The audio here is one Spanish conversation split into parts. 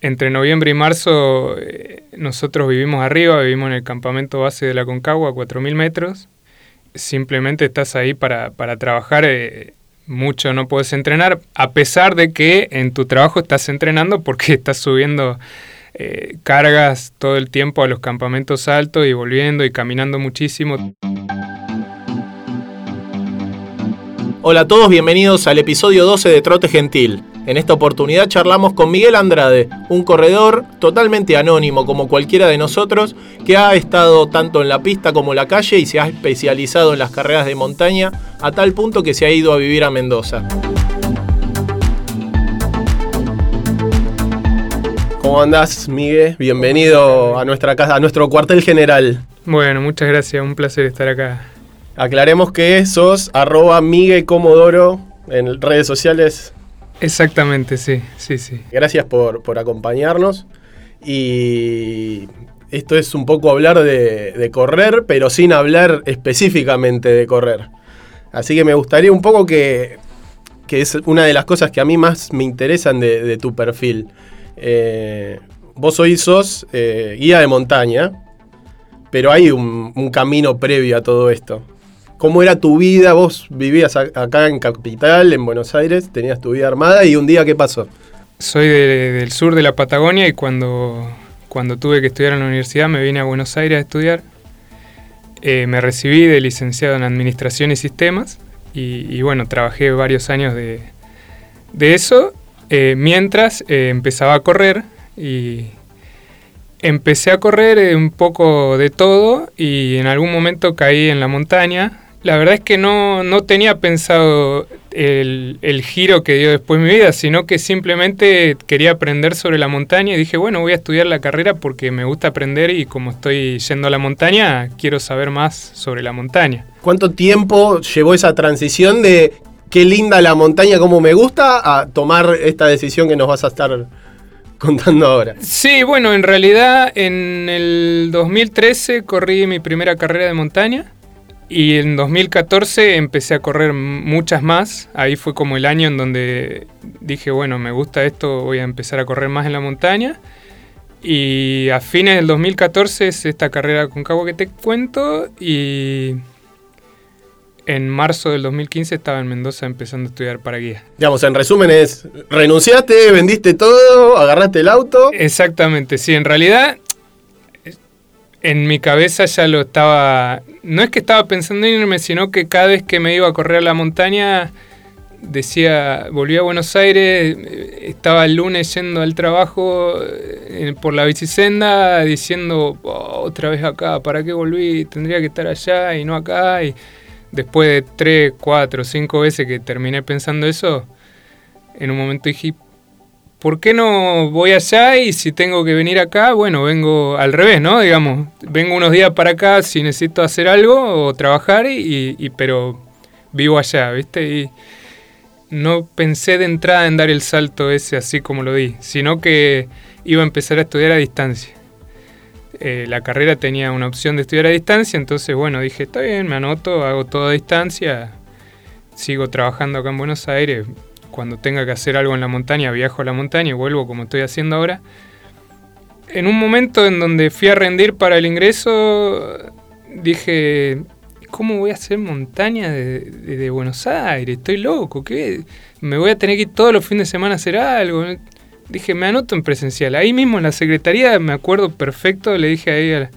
entre noviembre y marzo eh, nosotros vivimos arriba, vivimos en el campamento base de la Concagua a 4.000 metros. Simplemente estás ahí para, para trabajar, eh, mucho no puedes entrenar, a pesar de que en tu trabajo estás entrenando porque estás subiendo eh, cargas todo el tiempo a los campamentos altos y volviendo y caminando muchísimo. Hola a todos, bienvenidos al episodio 12 de Trote Gentil. En esta oportunidad charlamos con Miguel Andrade, un corredor totalmente anónimo como cualquiera de nosotros, que ha estado tanto en la pista como en la calle y se ha especializado en las carreras de montaña a tal punto que se ha ido a vivir a Mendoza. ¿Cómo andás, Miguel? Bienvenido a nuestra casa, a nuestro cuartel general. Bueno, muchas gracias, un placer estar acá. Aclaremos que sos arroba Miguel Comodoro en redes sociales. Exactamente, sí, sí, sí. Gracias por, por acompañarnos. Y esto es un poco hablar de, de, correr, pero sin hablar específicamente de correr. Así que me gustaría un poco que, que es una de las cosas que a mí más me interesan de, de tu perfil. Eh, vos hoy sos eh, guía de montaña, pero hay un, un, camino previo a todo esto. ¿Cómo era tu vida? Vos vivías acá en Capital, en Buenos Aires, tenías tu vida armada y un día, ¿qué pasó? Soy de, del sur de la Patagonia y cuando, cuando tuve que estudiar en la universidad me vine a Buenos Aires a estudiar. Eh, me recibí de licenciado en Administración y Sistemas y, bueno, trabajé varios años de, de eso eh, mientras eh, empezaba a correr y empecé a correr un poco de todo y en algún momento caí en la montaña la verdad es que no, no tenía pensado el, el, giro que dio después mi vida, sino que simplemente quería aprender sobre la montaña y dije, bueno, voy a estudiar la carrera porque me gusta aprender y como estoy yendo a la montaña, quiero saber más sobre la montaña. ¿Cuánto tiempo llevó esa transición de qué linda la montaña, cómo me gusta, a tomar esta decisión que nos vas a estar contando ahora? Sí, bueno, en realidad en el 2013 corrí mi primera carrera de montaña. Y en 2014 empecé a correr muchas más. Ahí fue como el año en donde dije, bueno, me gusta esto, voy a empezar a correr más en la montaña. Y a fines del 2014 es esta carrera con cabo que te cuento. Y en marzo del 2015 estaba en Mendoza empezando a estudiar para guía. Digamos, en resumen es, renunciaste, vendiste todo, agarraste el auto. Exactamente, sí, en realidad en mi cabeza ya lo estaba. No es que estaba pensando en irme, sino que cada vez que me iba a correr a la montaña, decía, volví a Buenos Aires, estaba el lunes yendo al trabajo eh, por la bicisenda, diciendo, oh, otra vez acá, ¿para qué volví? Tendría que estar allá y no acá. Y después de tres, cuatro, cinco veces que terminé pensando eso, en un momento dije, ¿por qué no voy allá y si tengo que venir acá, bueno, vengo al revés, ¿no? Digamos, vengo unos días para acá si necesito hacer algo o trabajar, y, pero vivo allá, ¿viste? Y no pensé de entrada en dar el salto ese así como lo di, sino que iba a empezar a estudiar a distancia. Eh, la carrera tenía una opción de estudiar a distancia, entonces bueno, dije, está bien, me anoto, hago todo a distancia, sigo trabajando acá en Buenos Aires, cuando tenga que hacer algo en la montaña, viajo a la montaña y vuelvo como estoy haciendo ahora. En un momento en donde fui a rendir para el ingreso, dije, ¿cómo voy a hacer montaña de, de, de Buenos Aires? Estoy loco, ¿qué? Me voy a tener que ir todos los fines de semana a hacer algo. Dije, me anoto en presencial. Ahí mismo en la secretaría, me acuerdo perfecto, le dije ahí a la,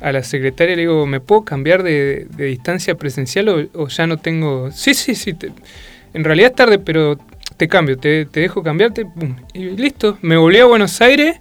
a la secretaria, le digo, ¿me puedo cambiar de, de distancia presencial o, o, ya no tengo...? Sí, sí, sí, te, en realidad es tarde, pero te cambio, te, te dejo cambiarte. Pum, y listo, me volví a Buenos Aires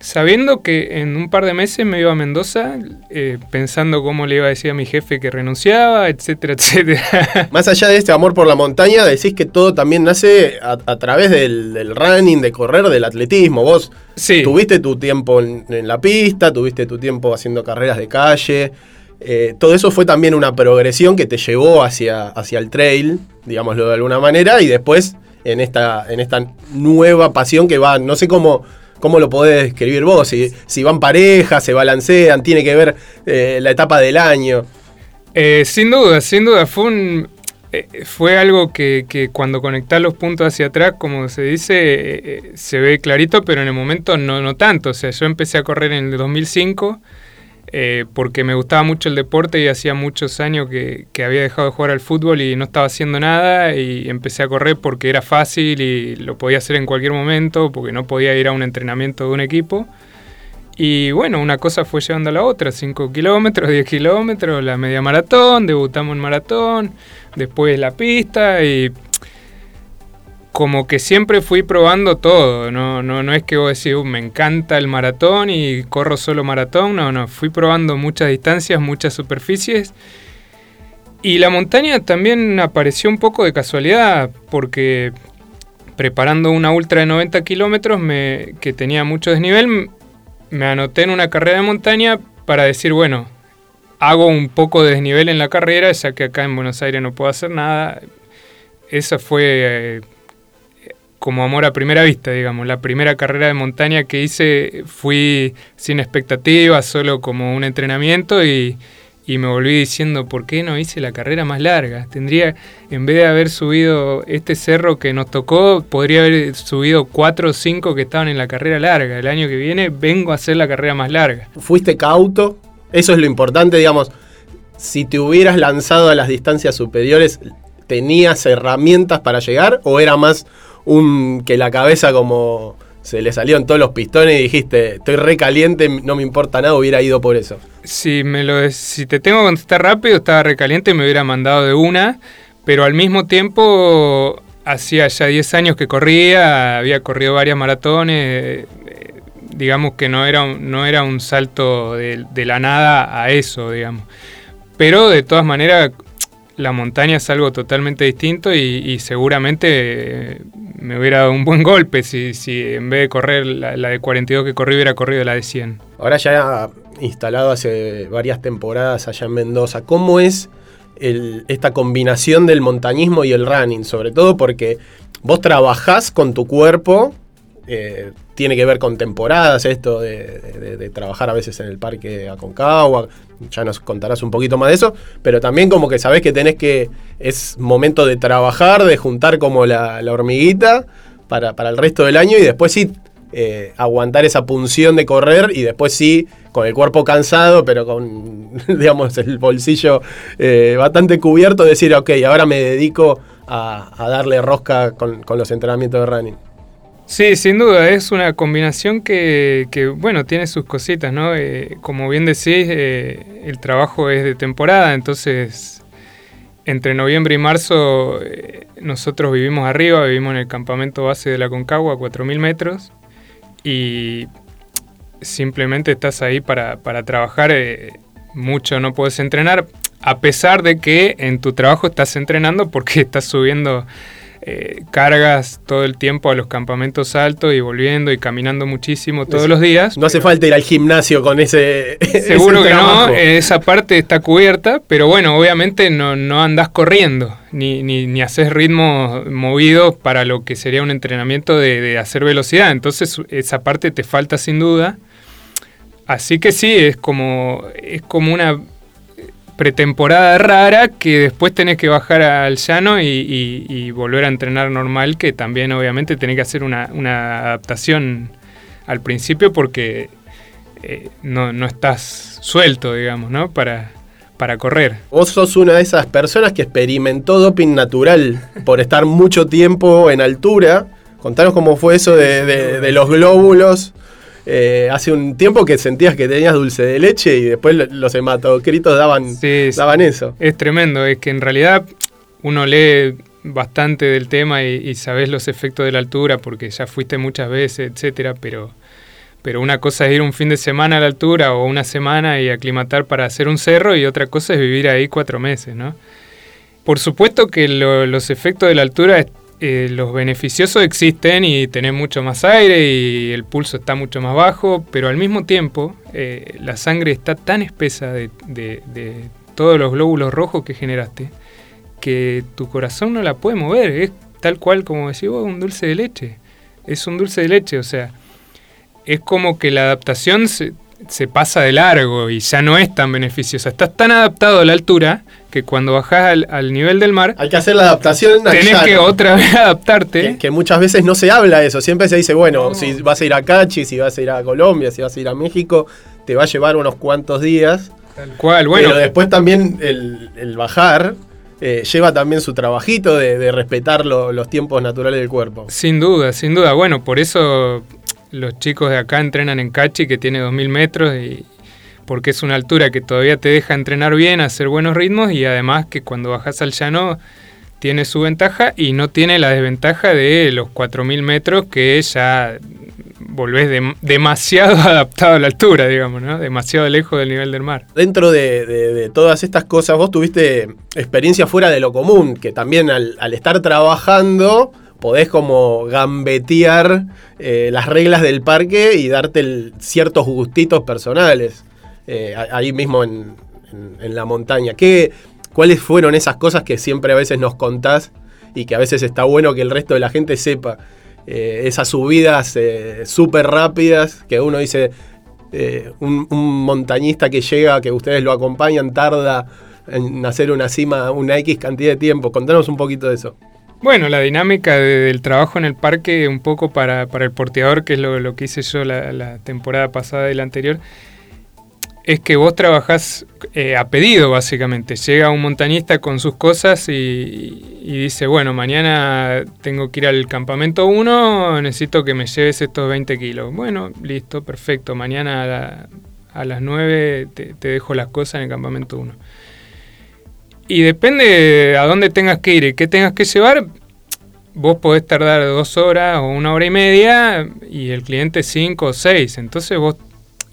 sabiendo que en un par de meses me iba a Mendoza, eh, pensando cómo le iba a decir a mi jefe que renunciaba, etcétera, etcétera. Más allá de este amor por la montaña, decís que todo también nace a, a través del, del, running, de correr, del atletismo. Vos sí. tuviste tu tiempo en, en, la pista, tuviste tu tiempo haciendo carreras de calle. Eh, todo eso fue también una progresión que te llevó hacia, hacia el trail, digámoslo de alguna manera, y después en esta, en esta nueva pasión que va, no sé cómo, cómo lo podés describir vos, si, si van parejas, se balancean, tiene que ver eh, la etapa del año. Eh, sin duda, sin duda, fue fue algo que, que, cuando conectás los puntos hacia atrás, como se dice, se ve clarito, pero en el momento no, no tanto. O sea, yo empecé a correr en el 2005 eh, porque me gustaba mucho el deporte y hacía muchos años que, había dejado de jugar al fútbol y no estaba haciendo nada y empecé a correr porque era fácil y lo podía hacer en cualquier momento porque no podía ir a un entrenamiento de un equipo. Y bueno, una cosa fue llevando a la otra, 5 kilómetros, 10 kilómetros, la media maratón, debutamos en maratón, después la pista y como que siempre fui probando todo, no, no, no es que vos decís, uh, me encanta el maratón y corro solo maratón, no, no, fui probando muchas distancias, muchas superficies. Y la montaña también apareció un poco de casualidad, porque preparando una ultra de 90 kilómetros que tenía mucho desnivel, me anoté en una carrera de montaña para decir, bueno, hago un poco de desnivel en la carrera, ya que acá en Buenos Aires no puedo hacer nada. Esa fue eh, como amor a primera vista, digamos. La primera carrera de montaña que hice fui sin expectativas, solo como un entrenamiento y, me volví diciendo, ¿por qué no hice la carrera más larga? Tendría, en vez de haber subido este cerro que nos tocó, podría haber subido cuatro o cinco que estaban en la carrera larga. El año que viene vengo a hacer la carrera más larga. ¿Fuiste cauto? Eso es lo importante, digamos. Si te hubieras lanzado a las distancias superiores, ¿tenías herramientas para llegar o era más un que la cabeza como se le salieron todos los pistones y dijiste, estoy recaliente, no me importa nada, hubiera ido por eso. Si, me lo, si te tengo que contestar rápido, estaba recaliente, me hubiera mandado de una, pero al mismo tiempo hacía ya 10 años que corría, había corrido varias maratones, eh, digamos que no era, un, no era un salto de, de la nada a eso, digamos. Pero de todas maneras la montaña es algo totalmente distinto y, seguramente eh, me hubiera dado un buen golpe si, si en vez de correr la, de 42 que corrí hubiera corrido la de 100. Ahora ya instalado hace varias temporadas allá en Mendoza, ¿cómo es esta combinación del montañismo y el running? Sobre todo porque vos trabajás con tu cuerpo eh, tiene que ver con temporadas, esto de, trabajar a veces en el parque Aconcagua, ya nos contarás un poquito más de eso, pero también como que sabés que tenés que, es momento de trabajar, de juntar como la, hormiguita para, el resto del año y después sí eh, aguantar esa punción de correr y después sí, con el cuerpo cansado, pero con, digamos, el bolsillo eh, bastante cubierto, decir, ok, ahora me dedico a, darle rosca con los entrenamientos de running. Sí, sin duda, es una combinación que, bueno, tiene sus cositas, ¿no? Eh, como bien decís, eh, el trabajo es de temporada, entonces entre noviembre y marzo eh, nosotros vivimos arriba, vivimos en el campamento base de la Concagua a 4.000 metros y simplemente estás ahí para, para trabajar, mucho no puedes entrenar, a pesar de que en tu trabajo estás entrenando porque estás subiendo eh, cargas todo el tiempo a los campamentos altos y volviendo y caminando muchísimo todos los días. No hace falta ir al gimnasio con ese. Seguro que no, esa parte está cubierta, pero bueno, obviamente no, no andás corriendo ni, ni, ni haces ritmos movidos para lo que sería un entrenamiento de, de hacer velocidad. Entonces, esa parte te falta sin duda. Así que sí, es como, es como una pretemporada rara que después tenés que bajar al llano y, volver a entrenar normal, que también obviamente tenés que hacer una, adaptación al principio porque eh, no, estás suelto, digamos, ¿no? Para, para correr. Vos sos una de esas personas que experimentó doping natural por estar mucho tiempo en altura. Contanos cómo fue eso de los glóbulos eh, hace un tiempo que sentías que tenías dulce de leche y después los hematocritos daban, daban eso. Es tremendo, es que en realidad uno lee bastante del tema y, sabes los efectos de la altura porque ya fuiste muchas veces, etcétera, pero, pero una cosa es ir un fin de semana a la altura o una semana y aclimatar para hacer un cerro y otra cosa es vivir ahí cuatro meses, ¿no? Por supuesto que los efectos de la altura eh, los beneficiosos existen y tenés mucho más aire y el pulso está mucho más bajo, pero al mismo tiempo eh, la sangre está tan espesa de, todos los glóbulos rojos que generaste que tu corazón no la puede mover. Es tal cual como decís vos, un dulce de leche. Es un dulce de leche, o sea, es como que la adaptación se pasa de largo y ya no es tan beneficiosa. Estás tan adaptado a la altura que cuando bajás al, nivel del mar... Hay que hacer la adaptación. Tenés que otra vez adaptarte. Que, muchas veces no se habla eso. Siempre se dice, bueno, si vas a ir a Cachi, si vas a ir a Colombia, si vas a ir a México, te va a llevar unos cuantos días. Tal cual, bueno. Pero después también el, bajar eh, lleva también su trabajito de, respetar los tiempos naturales del cuerpo. Sin duda, sin duda. Bueno, por eso los chicos de acá entrenan en Cachi, que tiene 2.000 metros, y porque es una altura que todavía te deja entrenar bien, hacer buenos ritmos, y además que cuando bajas al llano tiene su ventaja y no tiene la desventaja de los 4.000 metros que ya volvés demasiado adaptado a la altura, digamos, ¿no? Demasiado lejos del nivel del mar. Dentro de, todas estas cosas, vos tuviste experiencia fuera de lo común, que también al, al estar trabajando podés como gambetear eh, las reglas del parque y darte ciertos gustitos personales eh, ahí mismo en, la montaña. ¿Qué, ¿Cuáles fueron esas cosas que siempre a veces nos contás y que a veces está bueno que el resto de la gente sepa? Eh, esas subidas súper rápidas que uno dice, un, un, montañista que llega, que ustedes lo acompañan, tarda en hacer una cima una X cantidad de tiempo. Contanos un poquito de eso. Bueno, la dinámica del trabajo en el parque, un poco para, el porteador, que es lo, que hice yo la, temporada pasada y la anterior, es que vos trabajás eh, a pedido, básicamente. Llega un montañista con sus cosas y, dice, bueno, mañana tengo que ir al campamento 1, necesito que me lleves estos 20 kilos. Bueno, listo, perfecto. Mañana a, las 9 te, te dejo las cosas en el campamento 1. Y depende a dónde tengas que ir y qué tengas que llevar, vos podés tardar dos horas o una hora y media y el cliente cinco o seis. Entonces vos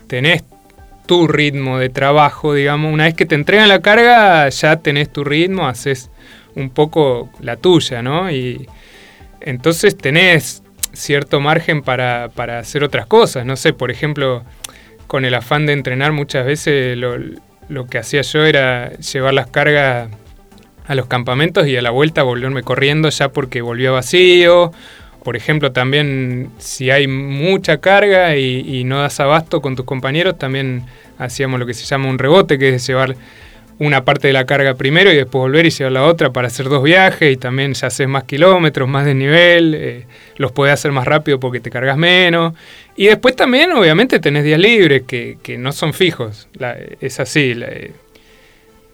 tenés tu ritmo de trabajo, digamos. Una vez que te entregan la carga, ya tenés tu ritmo, haces un poco la tuya, ¿no? Y entonces tenés cierto margen para, para hacer otras cosas. No sé, por ejemplo, con el afán de entrenar muchas veces lo, lo que hacía yo era llevar las cargas a los campamentos y a la vuelta volverme corriendo ya porque volvió vacío. Por ejemplo, también si hay mucha carga y, no das abasto con tus compañeros, también hacíamos lo que se llama un rebote, que es llevar una parte de la carga primero y después volver y llevar la otra para hacer dos viajes y también ya haces más kilómetros, más de nivel, eh, los podés hacer más rápido porque te cargas menos. Y después también obviamente tenés días libres que, no son fijos, es así. Eh,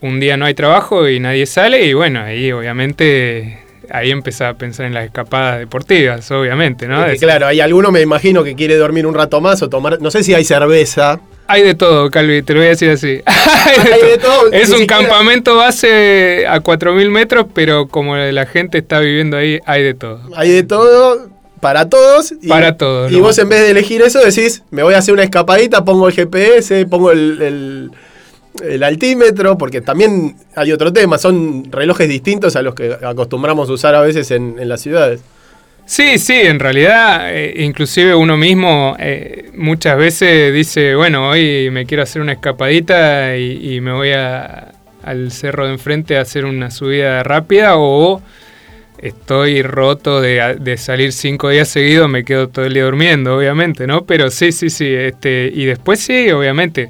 un día no hay trabajo y nadie sale y bueno, ahí obviamente ahí empezaba a pensar en las escapadas deportivas, obviamente, ¿no? claro, hay alguno me imagino que quiere dormir un rato más o tomar, no sé si hay cerveza, hay de todo, Calvi, te lo voy a decir así. Hay de, todo. Es un campamento base a 4.000 metros, pero como la gente está viviendo ahí, hay de todo. Hay de todo para todos. Y, para todos. Y vos en vez de elegir eso decís, me voy a hacer una escapadita, pongo el GPS, pongo el, altímetro, porque también hay otro tema, son relojes distintos a los que acostumbramos a usar a veces en, en las ciudades. Sí, sí, en realidad, eh, inclusive uno mismo eh, muchas veces dice, bueno, hoy me quiero hacer una escapadita y, me voy al cerro de enfrente a hacer una subida rápida o estoy roto de, salir cinco días seguidos, me quedo todo el día durmiendo, obviamente, ¿no? Pero sí, sí, sí, este, y después sí, obviamente.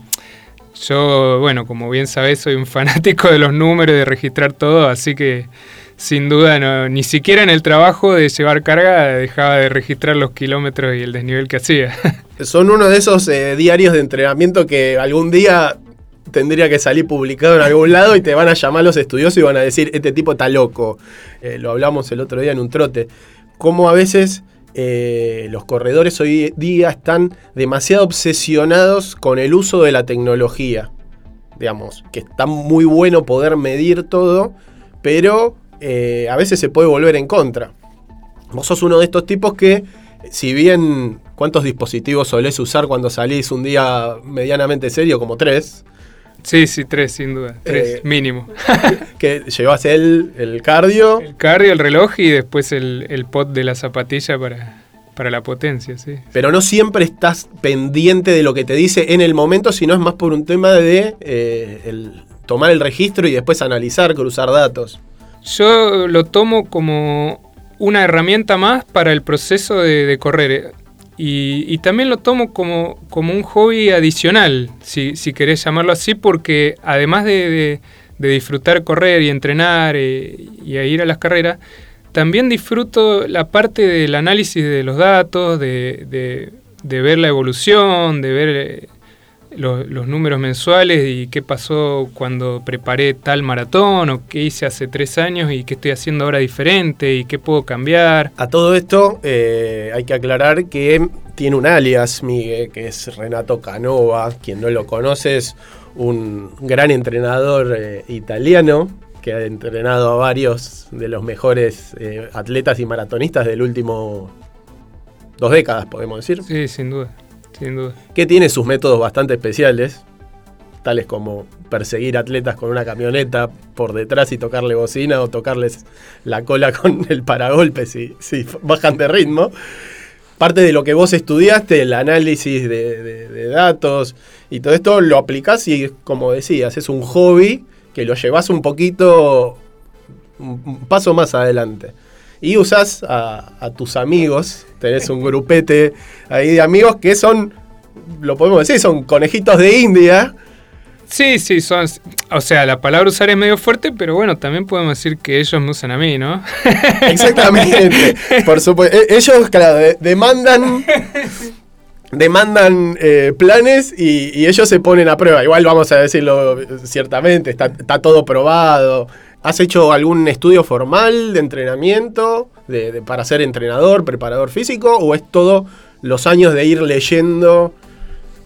Yo, bueno, como bien sabes, soy un fanático de los números, de registrar todo, así que sin duda, no, ni siquiera en el trabajo de llevar carga dejaba de registrar los kilómetros y el desnivel que hacía. Son uno de esos eh, diarios de entrenamiento que algún día tendría que salir publicado en algún lado y te van a llamar los estudiosos y van a decir, este tipo está loco. Eh, lo hablamos el otro día en un trote. Cómo a veces eh, los corredores hoy día están demasiado obsesionados con el uso de la tecnología. Digamos, que está muy bueno poder medir todo, pero eh, a veces se puede volver en contra. Vos sos uno de estos tipos que, si bien, ¿cuántos dispositivos solés usar cuando salís un día medianamente serio? Como tres. Sí, sí, tres, sin duda. Tres, eh, mínimo. que llevas el, el cardio. El cardio, el reloj y después el, el pot de la zapatilla para, para la potencia, sí. Pero no siempre estás pendiente de lo que te dice en el momento, sino es más por un tema de eh, tomar el registro y después analizar, cruzar datos. Yo lo tomo como una herramienta más para el proceso de, correr. Y, también lo tomo como, como un hobby adicional, si, si, querés llamarlo así, porque además de, disfrutar correr y entrenar eh, y a ir a las carreras, también disfruto la parte del análisis de los datos, de, de ver la evolución, de ver los, números mensuales y qué pasó cuando preparé tal maratón o qué hice hace tres años y qué estoy haciendo ahora diferente y qué puedo cambiar. A todo esto eh, hay que aclarar que tiene un alias, Miguel, que es Renato Canova. Quien no lo conoce es un gran entrenador eh, italiano que ha entrenado a varios de los mejores eh, atletas y maratonistas del último dos décadas, podemos decir. Sí, sin duda. Que tiene sus métodos bastante especiales, tales como perseguir atletas con una camioneta por detrás y tocarle bocina o tocarles la cola con el paragolpe si, si bajan de ritmo. Parte de lo que vos estudiaste, el análisis de, datos y todo esto lo aplicás y, como decías, es un hobby que lo llevas un poquito, un paso más adelante. Y usas a, tus amigos, tenés un grupete ahí de amigos que son, lo podemos decir, son conejitos de India. Sí, sí, son. O sea, la palabra usar es medio fuerte, pero bueno, también podemos decir que ellos me usan a mí, ¿no? Exactamente. Por supuesto. E, ellos, claro, demandan. Demandan eh, planes y, ellos se ponen a prueba. Igual vamos a decirlo ciertamente, está, está todo probado. ¿Has hecho algún estudio formal de entrenamiento para ser entrenador, preparador físico? ¿O es todo los años de ir leyendo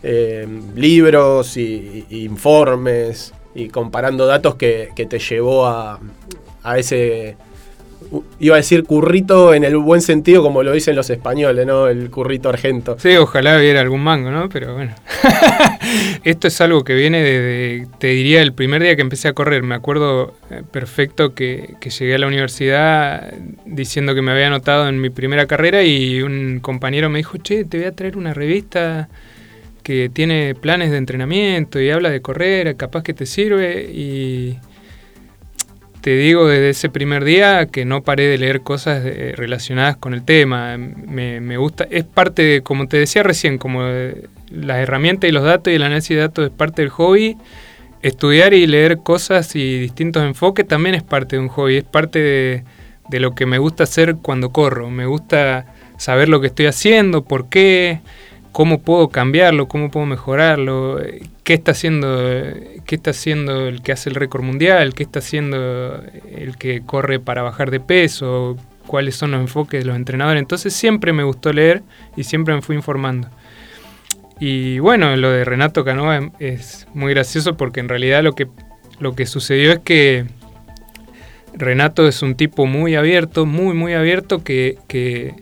eh, libros y, informes y comparando datos que, te llevó a, a ese iba a decir currito en el buen sentido como lo dicen los españoles, ¿no? El currito argento. Sí, ojalá hubiera algún mango, ¿no? Pero bueno. Esto es algo que viene desde, te diría, el primer día que empecé a correr. Me acuerdo eh, perfecto que, llegué a la universidad diciendo que me había anotado en mi primera carrera y un compañero me dijo, che, te voy a traer una revista que tiene planes de entrenamiento y habla de correr, capaz que te sirve y te digo desde ese primer día que no paré de leer cosas relacionadas con el tema. Me, gusta, es parte de, como te decía recién, como las herramientas y los datos y el análisis de datos es parte del hobby. Estudiar y leer cosas y distintos enfoques también es parte de un hobby, es parte de, de lo que me gusta hacer cuando corro. Me gusta saber lo que estoy haciendo, por qué, cómo puedo cambiarlo, cómo puedo mejorarlo, qué está haciendo, qué está haciendo el que hace el récord mundial, qué está haciendo el que corre para bajar de peso, cuáles son los enfoques de los entrenadores. Entonces siempre me gustó leer y siempre me fui informando. Y bueno, lo de Renato Canova es muy gracioso porque en realidad lo que, lo que sucedió es que Renato es un tipo muy abierto, muy, muy abierto, que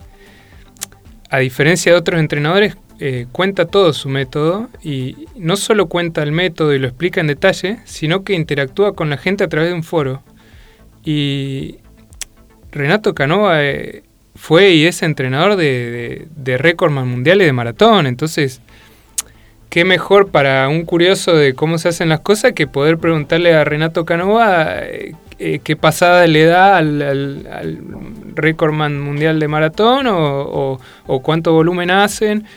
a diferencia de otros entrenadores, eh, cuenta todo su método y no solo cuenta el método y lo explica en detalle, sino que interactúa con la gente a través de un foro. Y Renato Canova eh, fue y es entrenador de, de, récords mundiales de maratón, entonces qué mejor para un curioso de cómo se hacen las cosas que poder preguntarle a Renato Canova eh, qué pasada le da al, al, récordman mundial de maratón o, o cuánto volumen hacen.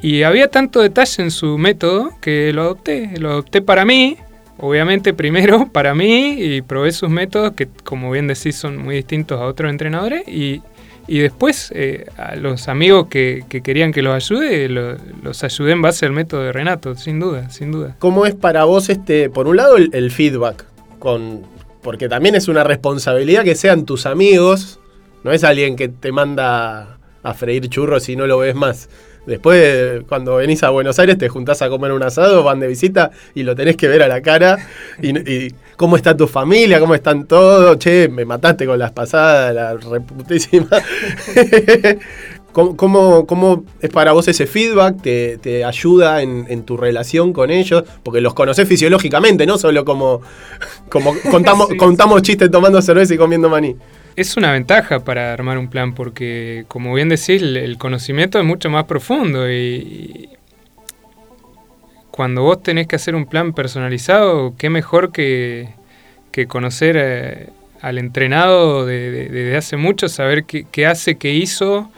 Y había tanto detalle en su método que lo adopté. Lo adopté para mí, obviamente primero para mí, y probé sus métodos que, como bien decís, son muy distintos a otros entrenadores. Y, después eh, a los amigos que, querían que los ayude, los ayudé en base al método de Renato, sin duda, sin duda. ¿Cómo es para vos, este, por un lado, el, feedback? Con, porque también es una responsabilidad que sean tus amigos, no es alguien que te manda a freír churros y no lo ves más. Después, cuando venís a Buenos Aires, te juntás a comer un asado, van de visita y lo tenés que ver a la cara. Y, cómo está tu familia, cómo están todos. Che, me mataste con las pasadas, la reputísima. ¿Cómo, ¿Cómo, es para vos ese feedback? ¿Te, te ayuda en, tu relación con ellos? Porque los conocés fisiológicamente, no solo como, como contamos, contamos chistes tomando cerveza y comiendo maní es una ventaja para armar un plan porque, como bien decís, el conocimiento es mucho más profundo y, cuando vos tenés que hacer un plan personalizado, qué mejor que, conocer eh, al entrenado desde hace mucho, saber qué, hace, qué hizo,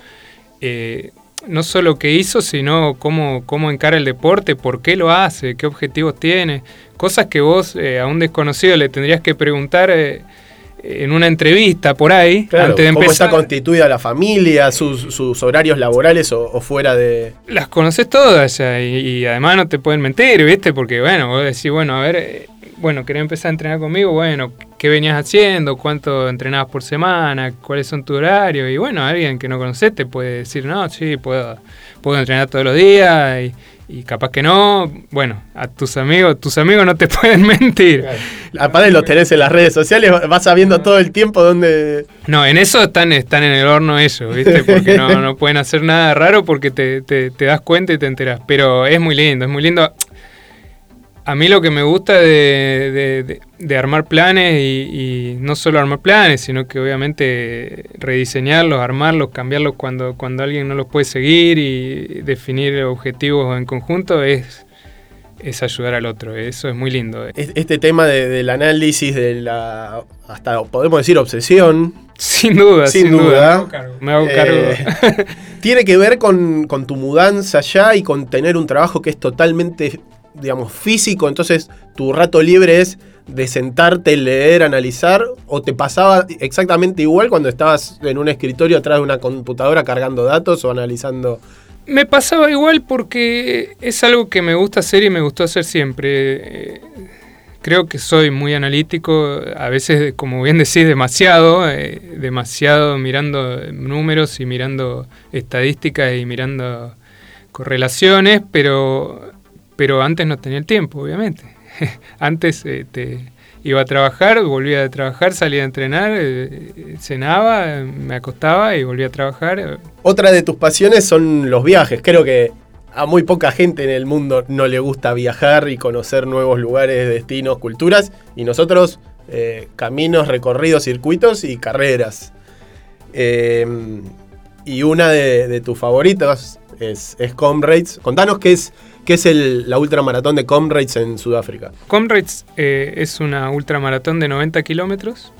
eh, no solo qué hizo, sino cómo, cómo encara el deporte, por qué lo hace, qué objetivos tiene. Cosas que vos eh, a un desconocido le tendrías que preguntar eh, en una entrevista por ahí, antes de empezar. ¿Cómo está constituida la familia, sus, horarios laborales o, fuera de...? Las conoces todas ya y, y, además no te pueden mentir, ¿viste? Porque, bueno, vos decís, bueno, a ver bueno, querés empezar a entrenar conmigo, bueno, ¿qué venías haciendo? ¿Cuánto entrenabas por semana? ¿Cuáles son tus horarios? Y bueno, alguien que no conoces te puede decir, no, sí, puedo, puedo entrenar todos los días y, capaz que no. Bueno, a tus amigos, tus amigos no te pueden mentir. Aparte los tenés en las redes sociales, vas sabiendo todo el tiempo dónde... No, en eso están, están en el horno ellos, ¿viste? Porque no, no pueden hacer nada raro porque te, te, te das cuenta y te enteras. Pero es muy lindo, es muy lindo a mí lo que me gusta de, armar planes y, no solo armar planes, sino que obviamente rediseñarlos, armarlos, cambiarlos cuando, cuando alguien no los puede seguir y definir objetivos en conjunto es, es ayudar al otro. Eso es muy lindo. Este tema del análisis, de la, hasta podemos decir obsesión. Sin duda, sin, duda. Me hago cargo. Eh, tiene que ver con, con tu mudanza allá y con tener un trabajo que es totalmente digamos, físico, entonces tu rato libre es de sentarte, leer, analizar, o te pasaba exactamente igual cuando estabas en un escritorio atrás de una computadora cargando datos o analizando... Me pasaba igual porque es algo que me gusta hacer y me gustó hacer siempre. Creo que soy muy analítico, a veces, como bien decís, demasiado, eh, demasiado mirando números y mirando estadísticas y mirando correlaciones, pero pero antes no tenía el tiempo, obviamente. antes eh, te iba a trabajar, volvía a trabajar, salía a entrenar, eh, cenaba, me acostaba y volvía a trabajar. Otra de tus pasiones son los viajes. Creo que a muy poca gente en el mundo no le gusta viajar y conocer nuevos lugares, destinos, culturas. Y nosotros, eh, caminos, recorridos, circuitos y carreras. y una de, tus favoritas es Comrades. Contanos qué es ¿Qué es el, la ultramaratón de Comrades en Sudáfrica? Comrades eh, es una ultramaratón de 90 kilómetros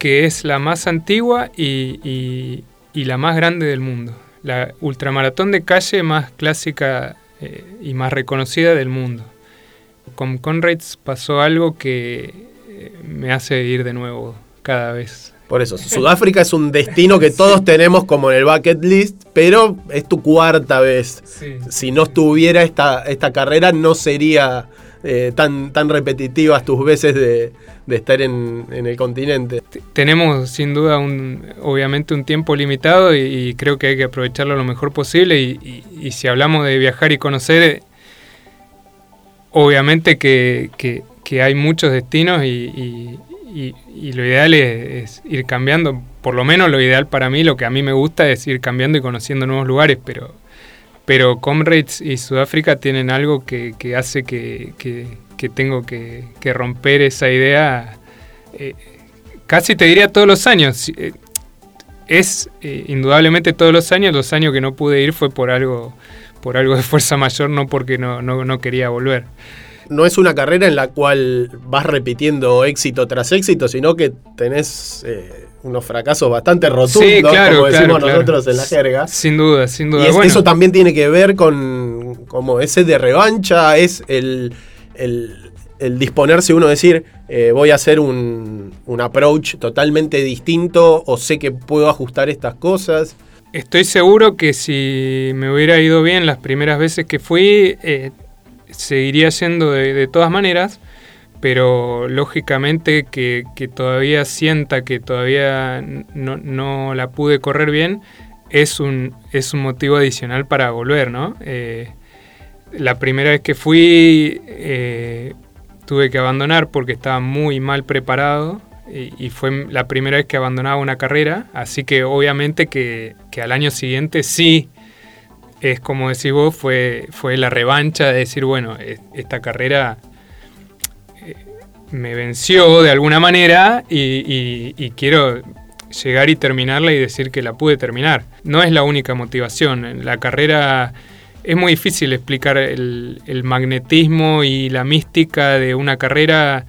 que es la más antigua y, la más grande del mundo. La ultramaratón de calle más clásica eh, y más reconocida del mundo. Con Comrades pasó algo que eh, me hace ir de nuevo cada vez por eso, Sudáfrica es un destino que todos tenemos como en el bucket list, pero es tu cuarta vez. Si no estuviera esta, esta carrera, no sería eh, tan, tan repetitivas tus veces de, estar en, el continente. Tenemos sin duda un, obviamente un tiempo limitado y, creo que hay que aprovecharlo lo mejor posible y, si hablamos de viajar y conocer, obviamente que, hay muchos destinos y, y, lo ideal es, ir cambiando, por lo menos lo ideal para mí, lo que a mí me gusta es ir cambiando y conociendo nuevos lugares, pero, pero Comrades y Sudáfrica tienen algo que, hace que, tengo que, romper esa idea, eh, casi te diría todos los años. Eh, es eh, indudablemente todos los años, los años que no pude ir fue por algo, por algo de fuerza mayor, no porque no, no, no quería volver no es una carrera en la cual vas repitiendo éxito tras éxito, sino que tenés eh, unos fracasos bastante rotundos, como decimos nosotros en la jerga. Sin duda, sin duda. Y eso también tiene que ver con como ese de revancha, es el, disponerse uno a decir, eh, voy a hacer un, approach totalmente distinto o sé que puedo ajustar estas cosas. Estoy seguro que si me hubiera ido bien las primeras veces que fui, eh, seguiría siendo de, todas maneras, pero lógicamente que, todavía sienta que todavía no, la pude correr bien, es un, es un motivo adicional para volver, ¿no? Eh, la primera vez que fui eh, tuve que abandonar porque estaba muy mal preparado y, fue la primera vez que abandonaba una carrera, así que obviamente que, que al año siguiente sí es como decís vos, fue, fue la revancha de decir, bueno, esta carrera eh, me venció de alguna manera y, quiero llegar y terminarla y decir que la pude terminar. No es la única motivación. la carrera es muy difícil explicar el, el magnetismo y la mística de una carrera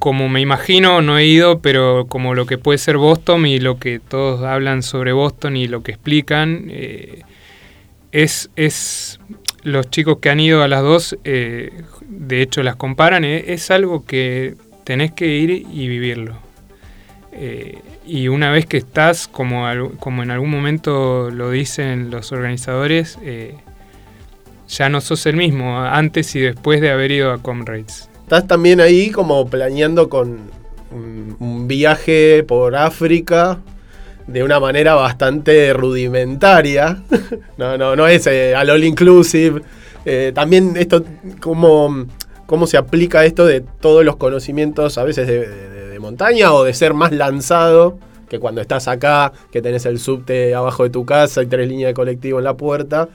como me imagino, no he ido, pero como lo que puede ser Boston y lo que todos hablan sobre Boston y lo que explican. Eh, es, es los chicos que han ido a las dos, eh, de hecho las comparan, eh, es algo que tenés que ir y vivirlo. Eh, y una vez que estás, como, como en algún momento lo dicen los organizadores, ya no sos el mismo antes y después de haber ido a Comrades. Estás también ahí como planeando con un viaje por África de una manera bastante rudimentaria. no, no, no es eh, al all inclusive. Eh, también esto, cómo, cómo se aplica esto de todos los conocimientos a veces de, montaña o de ser más lanzado que cuando estás acá, que tenés el subte abajo de tu casa y tres líneas de colectivo en la puerta.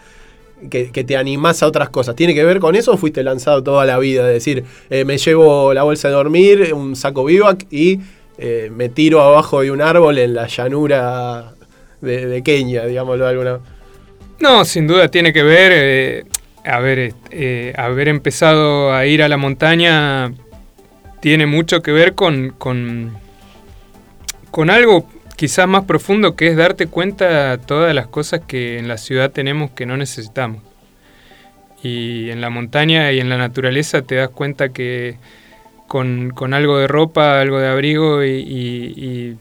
Que, te animás a otras cosas. ¿Tiene que ver con eso o fuiste lanzado toda la vida? Es decir, eh, me llevo la bolsa de dormir, un saco vivac y eh, me tiro abajo de un árbol en la llanura de, Kenia, digámoslo alguna No, sin duda tiene que ver, eh, haber, eh, haber empezado a ir a la montaña tiene mucho que ver con, con, con algo quizás más profundo que es darte cuenta todas las cosas que en la ciudad tenemos que no necesitamos. Y en la montaña y en la naturaleza te das cuenta que con, algo de ropa, algo de abrigo y,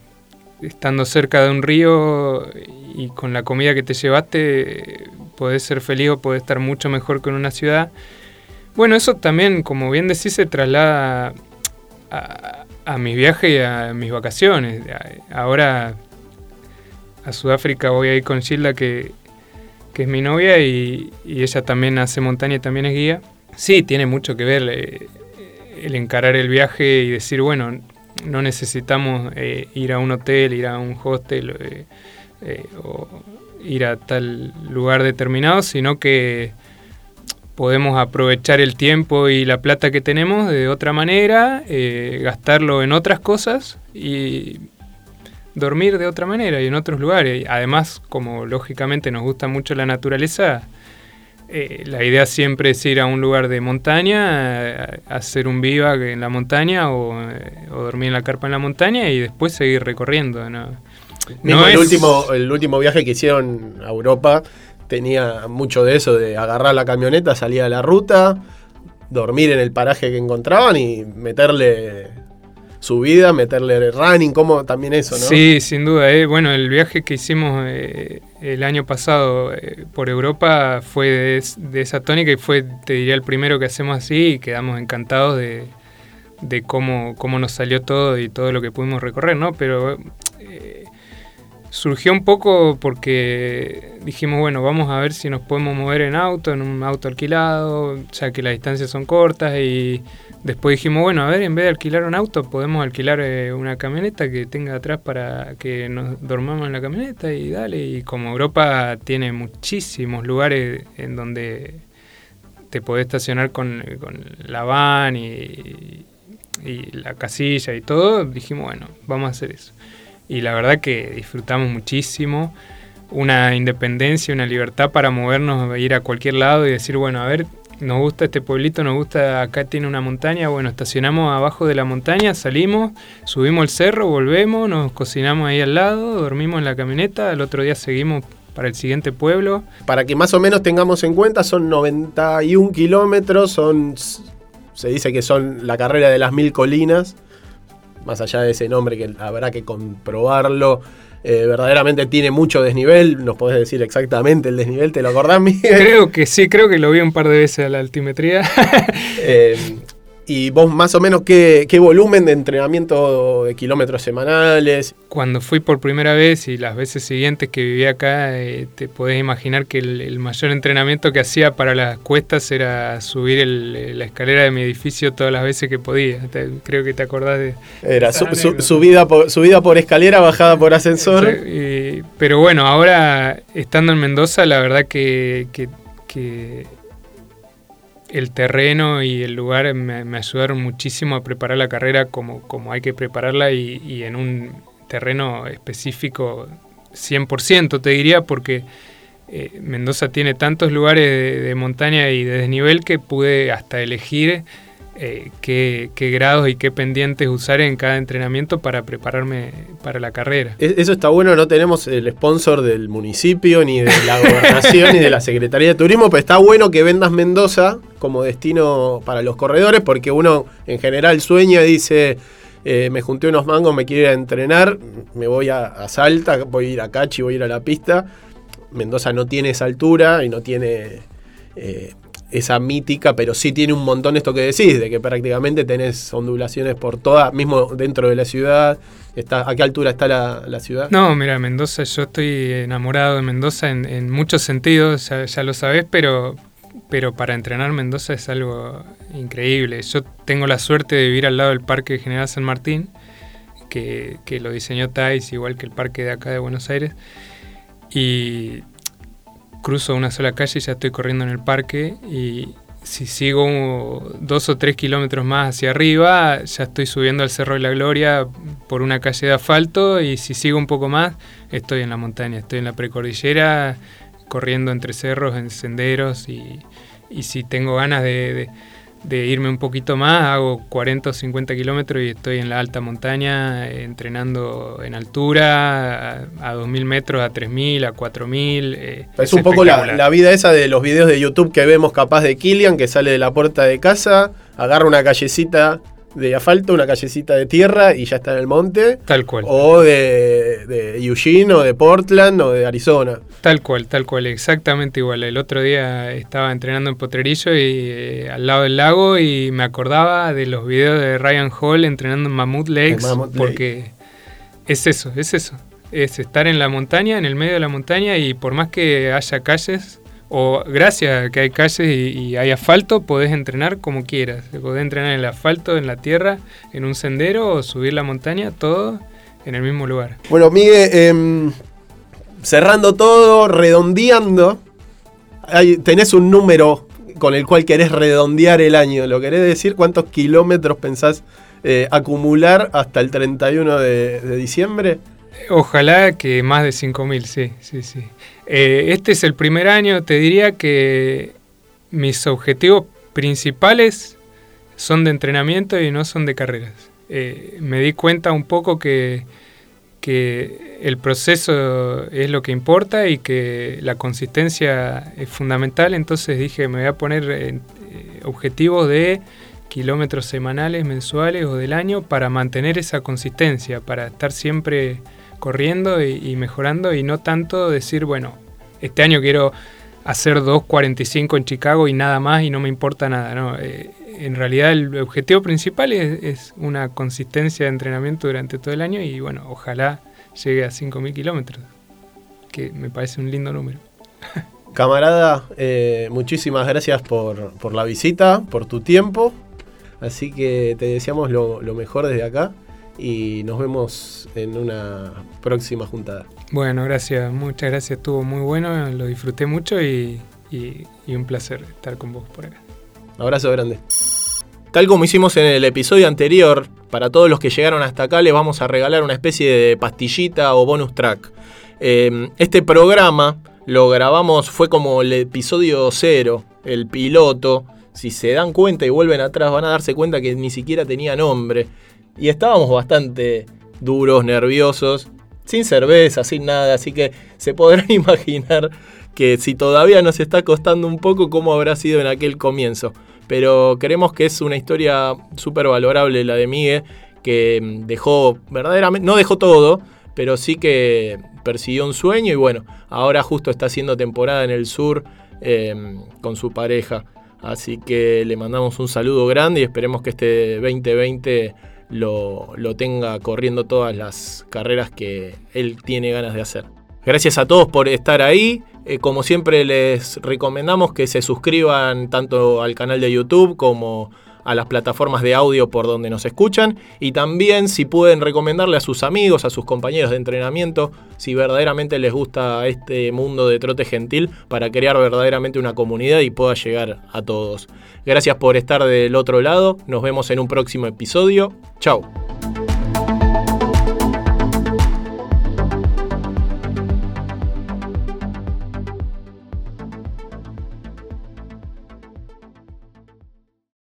estando cerca de un río y con la comida que te llevaste, podés ser feliz o podés estar mucho mejor que en una ciudad. Bueno, eso también, como bien decís, se traslada a, mis viajes y a mis vacaciones. Ahora a Sudáfrica voy a ir con Gilda, que, es mi novia, y, y, ella también hace montaña y también es guía. Sí, tiene mucho que ver. Eh, el encarar el viaje y decir, bueno, no necesitamos eh, ir a un hotel, ir a un hostel eh, eh, o ir a tal lugar determinado, sino que podemos aprovechar el tiempo y la plata que tenemos de otra manera, gastarlo en otras cosas y dormir de otra manera y en otros lugares. Además, como lógicamente nos gusta mucho la naturaleza, eh, la idea siempre es ir a un lugar de montaña, hacer un vivac en la montaña o, eh, dormir en la carpa en la montaña y después seguir recorriendo. ¿no? el, último, el último viaje que hicieron a Europa tenía mucho de eso, de agarrar la camioneta, salir a la ruta, dormir en el paraje que encontraban y meterle su vida, meterle running, como también eso, ¿no? Sí, sin duda. Eh. Bueno, el viaje que hicimos eh, el año pasado eh, por Europa fue de, esa tónica y fue, te diría, el primero que hacemos así y quedamos encantados de, cómo, cómo nos salió todo y todo lo que pudimos recorrer, ¿no? Pero surgió un poco porque dijimos, bueno, vamos a ver si nos podemos mover en auto, en un auto alquilado, ya que las distancias son cortas y Después dijimos, bueno, a ver, en vez de alquilar un auto, podemos alquilar eh, una camioneta que tenga atrás para que nos dormamos en la camioneta y dale. Y como Europa tiene muchísimos lugares en donde te podés estacionar con, la van y, la casilla y todo, dijimos, bueno, vamos a hacer eso. Y la verdad que disfrutamos muchísimo una independencia, una libertad para movernos, ir a cualquier lado y decir, bueno, a ver, nos gusta este pueblito, nos gusta, acá tiene una montaña, bueno, estacionamos abajo de la montaña, salimos, subimos el cerro, volvemos, nos cocinamos ahí al lado, dormimos en la camioneta, el otro día seguimos para el siguiente pueblo. Para que más o menos tengamos en cuenta, son 91 kilómetros, son, se dice que son la carrera de las mil colinas, más allá de ese nombre que habrá que comprobarlo eh, verdaderamente tiene mucho desnivel. ¿Nos podés decir exactamente el desnivel? ¿Te lo acordás, Miguel? Creo que sí, creo que lo vi un par de veces a la altimetría. eh, ¿Y vos más o menos qué, volumen de entrenamiento de kilómetros semanales? Cuando fui por primera vez y las veces siguientes que viví acá, eh, te podés imaginar que el, mayor entrenamiento que hacía para las cuestas era subir la escalera de mi edificio todas las veces que podía. creo que te acordás de... Era subida, por, subida por escalera, bajada por ascensor. pero bueno, ahora estando en Mendoza, la verdad que, que el terreno y el lugar me, ayudaron muchísimo a preparar la carrera como, como hay que prepararla y, en un terreno específico 100% te diría porque eh, Mendoza tiene tantos lugares de, montaña y de desnivel que pude hasta elegir eh, qué, grados y qué pendientes usar en cada entrenamiento para prepararme para la carrera. E-, eso está bueno, no tenemos el sponsor del municipio, ni de la gobernación, ni de la Secretaría de Turismo, pero está bueno que vendas Mendoza como destino para los corredores, porque uno en general sueña y dice, eh, me junté unos mangos, me quiero ir a entrenar, me voy a, Salta, voy a ir a Cachi, voy a ir a la pista. Mendoza no tiene esa altura y no tiene... Eh, esa mítica, pero sí tiene un montón esto que decís, de que prácticamente tenés ondulaciones por toda, mismo dentro de la ciudad. Está, ¿A qué altura está la, ciudad? No, mira, Mendoza, yo estoy enamorado de Mendoza en, muchos sentidos, ya, lo sabés, pero, pero para entrenar Mendoza es algo increíble. Yo tengo la suerte de vivir al lado del Parque General San Martín, que, que lo diseñó Thais, igual que el parque de acá de Buenos Aires. Y cruzo una sola calle y ya estoy corriendo en el parque y si sigo dos o tres kilómetros más hacia arriba, ya estoy subiendo al Cerro de la Gloria por una calle de asfalto y si sigo un poco más, estoy en la montaña, estoy en la precordillera, corriendo entre cerros, en senderos y, si tengo ganas de de irme un poquito más, hago 40 o 50 kilómetros y estoy en la alta montaña entrenando en altura, a, 2.000 metros, a 3.000, a 4.000. Eh, es, un poco la, vida esa de los videos de YouTube que vemos capaz de Kilian, que sale de la puerta de casa, agarra una callecita de asfalto, una callecita de tierra y ya está en el monte. Tal cual. O de, de Eugene o de Portland o de Arizona. Tal cual, tal cual, exactamente igual. El otro día estaba entrenando en Potrerillo y eh, al lado del lago y me acordaba de los videos de Ryan Hall entrenando en Mammoth Lakes porque es eso, es eso. Es estar en la montaña, en el medio de la montaña y por más que haya calles, o gracias a que hay calles y, hay asfalto, podés entrenar como quieras. Podés entrenar en el asfalto, en la tierra, en un sendero o subir la montaña, todo en el mismo lugar. Bueno, Miguel, em, cerrando todo, redondeando, tenés un número con el cual querés redondear el año. ¿Lo querés decir? ¿Cuántos kilómetros pensás eh, acumular hasta el 31 de, de diciembre? Ojalá que más de 5.000, sí, sí, sí. Eh, este es el primer año, te diría que mis objetivos principales son de entrenamiento y no son de carreras. Eh, me di cuenta un poco que, que el proceso es lo que importa y que la consistencia es fundamental, entonces dije, me voy a poner eh, objetivos de kilómetros semanales, mensuales o del año para mantener esa consistencia, para estar siempre corriendo y, mejorando y no tanto decir, bueno, este año quiero hacer 2.45 en Chicago y nada más y no me importa nada. No, eh, en realidad el objetivo principal es, una consistencia de entrenamiento durante todo el año y bueno, ojalá llegue a 5.000 kilómetros, que me parece un lindo número. Camarada, eh, muchísimas gracias por, la visita, por tu tiempo. Así que te deseamos lo mejor desde acá y nos vemos en una próxima juntada. Bueno, gracias, muchas gracias, estuvo muy bueno, lo disfruté mucho y, un placer estar con vos por acá. Abrazo grande. Tal como hicimos en el episodio anterior, para todos los que llegaron hasta acá les vamos a regalar una especie de pastillita o bonus track. Eh, este programa lo grabamos, fue como el episodio cero, el piloto. Si se dan cuenta y vuelven atrás van a darse cuenta que ni siquiera tenía nombre y estábamos bastante duros, nerviosos, sin cerveza, sin nada, así que se podrán imaginar que si todavía nos está costando un poco, cómo habrá sido en aquel comienzo. Pero creemos que es una historia súper valorable la de Miguel, que mm, dejó verdaderamente, no dejó todo, pero sí que persiguió un sueño y bueno, ahora justo está haciendo temporada en el sur em, con su pareja. Así que le mandamos un saludo grande y esperemos que este 2020 lo, tenga corriendo todas las carreras que él tiene ganas de hacer. Gracias a todos por estar ahí. Eh, como siempre les recomendamos que se suscriban tanto al canal de YouTube como a las plataformas de audio por donde nos escuchan y también si pueden recomendarle a sus amigos, a sus compañeros de entrenamiento, si verdaderamente les gusta este mundo de trote gentil para crear verdaderamente una comunidad y pueda llegar a todos. Gracias por estar del otro lado, nos vemos en un próximo episodio, chao.